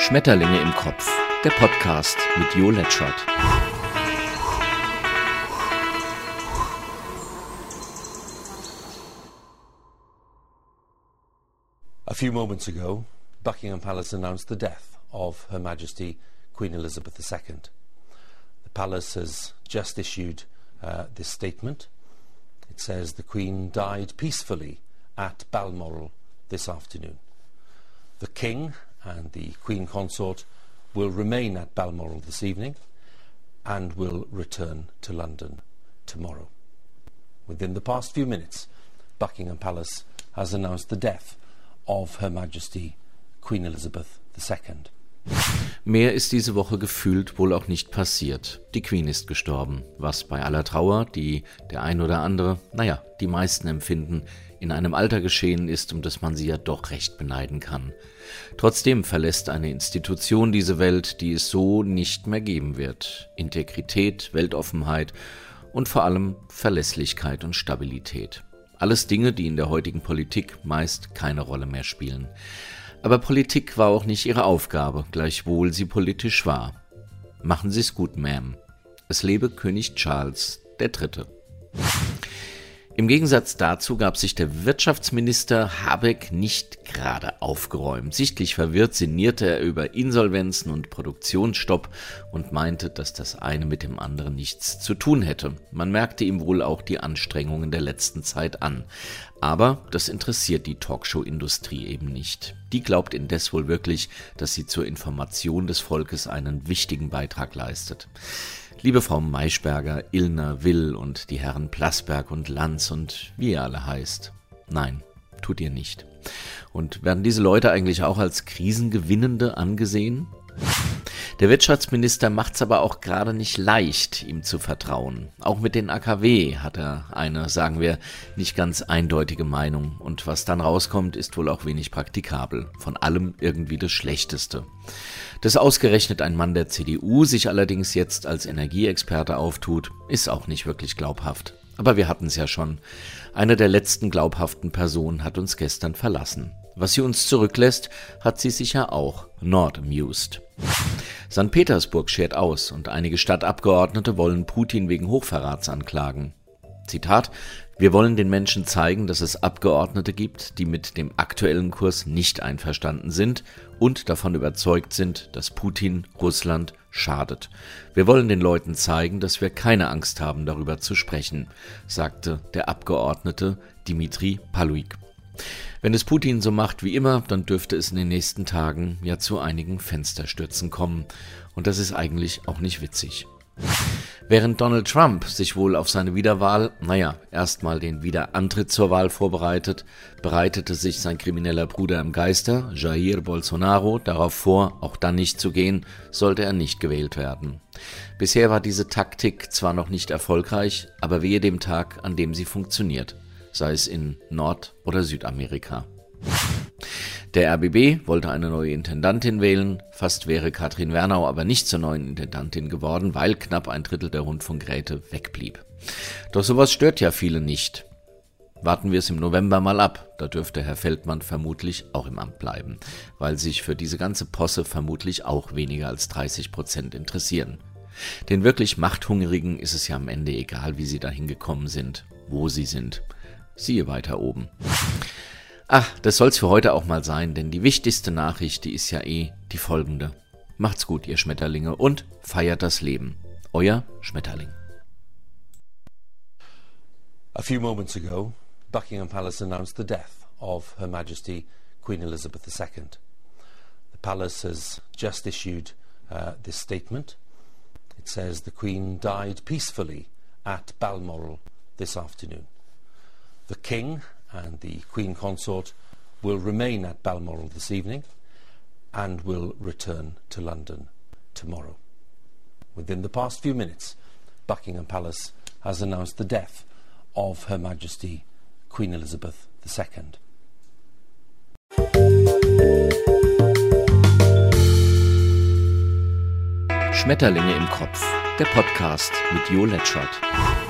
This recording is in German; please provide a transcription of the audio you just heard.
Schmetterlinge im Kopf, der Podcast mit Jo Letschert. A few moments ago, Buckingham Palace announced the death of Her Majesty Queen Elizabeth II. The palace has just issued uh, this statement. It says the Queen died peacefully at Balmoral this afternoon. The King and the Queen Consort will remain at Balmoral this evening and will return to London tomorrow. Within the past few minutes, Buckingham Palace has announced the death of Her Majesty Queen Elizabeth II. Mehr ist diese Woche gefühlt wohl auch nicht passiert. Die Queen ist gestorben, was bei aller Trauer, die der ein oder andere, naja, die meisten empfinden, in einem Alter geschehen ist, um das man sie ja doch recht beneiden kann. Trotzdem verlässt eine Institution diese Welt, die es so nicht mehr geben wird. Integrität, Weltoffenheit und vor allem Verlässlichkeit und Stabilität. Alles Dinge, die in der heutigen Politik meist keine Rolle mehr spielen. Aber Politik war auch nicht ihre Aufgabe, gleichwohl sie politisch war. Machen Sie's gut, Ma'am. Es lebe König Charles III. Im Gegensatz dazu gab sich der Wirtschaftsminister Habeck nicht gerade aufgeräumt. Sichtlich verwirrt sinnierte er über Insolvenzen und Produktionsstopp und meinte, dass das eine mit dem anderen nichts zu tun hätte. Man merkte ihm wohl auch die Anstrengungen der letzten Zeit an. Aber das interessiert die Talkshow-Industrie eben nicht. Die glaubt indes wohl wirklich, dass sie zur Information des Volkes einen wichtigen Beitrag leistet. Liebe Frau Maischberger, Illner, Will und die Herren Plasberg und Lanz und wie ihr alle heißt. Nein, tut ihr nicht. Und werden diese Leute eigentlich auch als Krisengewinnende angesehen? Der Wirtschaftsminister macht's aber auch gerade nicht leicht, ihm zu vertrauen. Auch mit den AKW hat er eine, sagen wir, nicht ganz eindeutige Meinung. Und was dann rauskommt, ist wohl auch wenig praktikabel. Von allem irgendwie das Schlechteste. Dass ausgerechnet ein Mann der CDU sich allerdings jetzt als Energieexperte auftut, ist auch nicht wirklich glaubhaft. Aber wir hatten es ja schon. Eine der letzten glaubhaften Personen hat uns gestern verlassen. Was sie uns zurücklässt, hat sie sicher auch not amused. St. Petersburg schert aus und einige Stadtabgeordnete wollen Putin wegen Hochverrats anklagen. Zitat Wir wollen den Menschen zeigen, dass es Abgeordnete gibt, die mit dem aktuellen Kurs nicht einverstanden sind und davon überzeugt sind, dass Putin Russland schadet. Wir wollen den Leuten zeigen, dass wir keine Angst haben, darüber zu sprechen, sagte der Abgeordnete Dimitri Paluik. Wenn es Putin so macht wie immer, dann dürfte es in den nächsten Tagen ja zu einigen Fensterstürzen kommen. Und das ist eigentlich auch nicht witzig. Während Donald Trump sich wohl auf seine Wiederwahl, naja, erstmal den Wiederantritt zur Wahl vorbereitet, bereitete sich sein krimineller Bruder im Geister, Jair Bolsonaro, darauf vor, auch dann nicht zu gehen, sollte er nicht gewählt werden. Bisher war diese Taktik zwar noch nicht erfolgreich, aber wehe dem Tag, an dem sie funktioniert sei es in Nord- oder Südamerika. Der RBB wollte eine neue Intendantin wählen, fast wäre Katrin Wernau aber nicht zur neuen Intendantin geworden, weil knapp ein Drittel der Rundfunkräte wegblieb. Doch sowas stört ja viele nicht. Warten wir es im November mal ab, da dürfte Herr Feldmann vermutlich auch im Amt bleiben, weil sich für diese ganze Posse vermutlich auch weniger als 30 Prozent interessieren. Den wirklich Machthungrigen ist es ja am Ende egal, wie sie dahin gekommen sind, wo sie sind siehe weiter oben. Ach, das soll's für heute auch mal sein, denn die wichtigste Nachricht, die ist ja eh die folgende. Macht's gut, ihr Schmetterlinge, und feiert das Leben. Euer Schmetterling. A few moments ago, Buckingham Palace announced the death of Her Majesty Queen Elizabeth II. The palace has just issued uh, this statement. It says the Queen died peacefully at Balmoral this afternoon. The King and the Queen Consort will remain at Balmoral this evening and will return to London tomorrow. Within the past few minutes, Buckingham Palace has announced the death of Her Majesty Queen Elizabeth II. Schmetterlinge im Kopf, der Podcast mit Jo Letschert.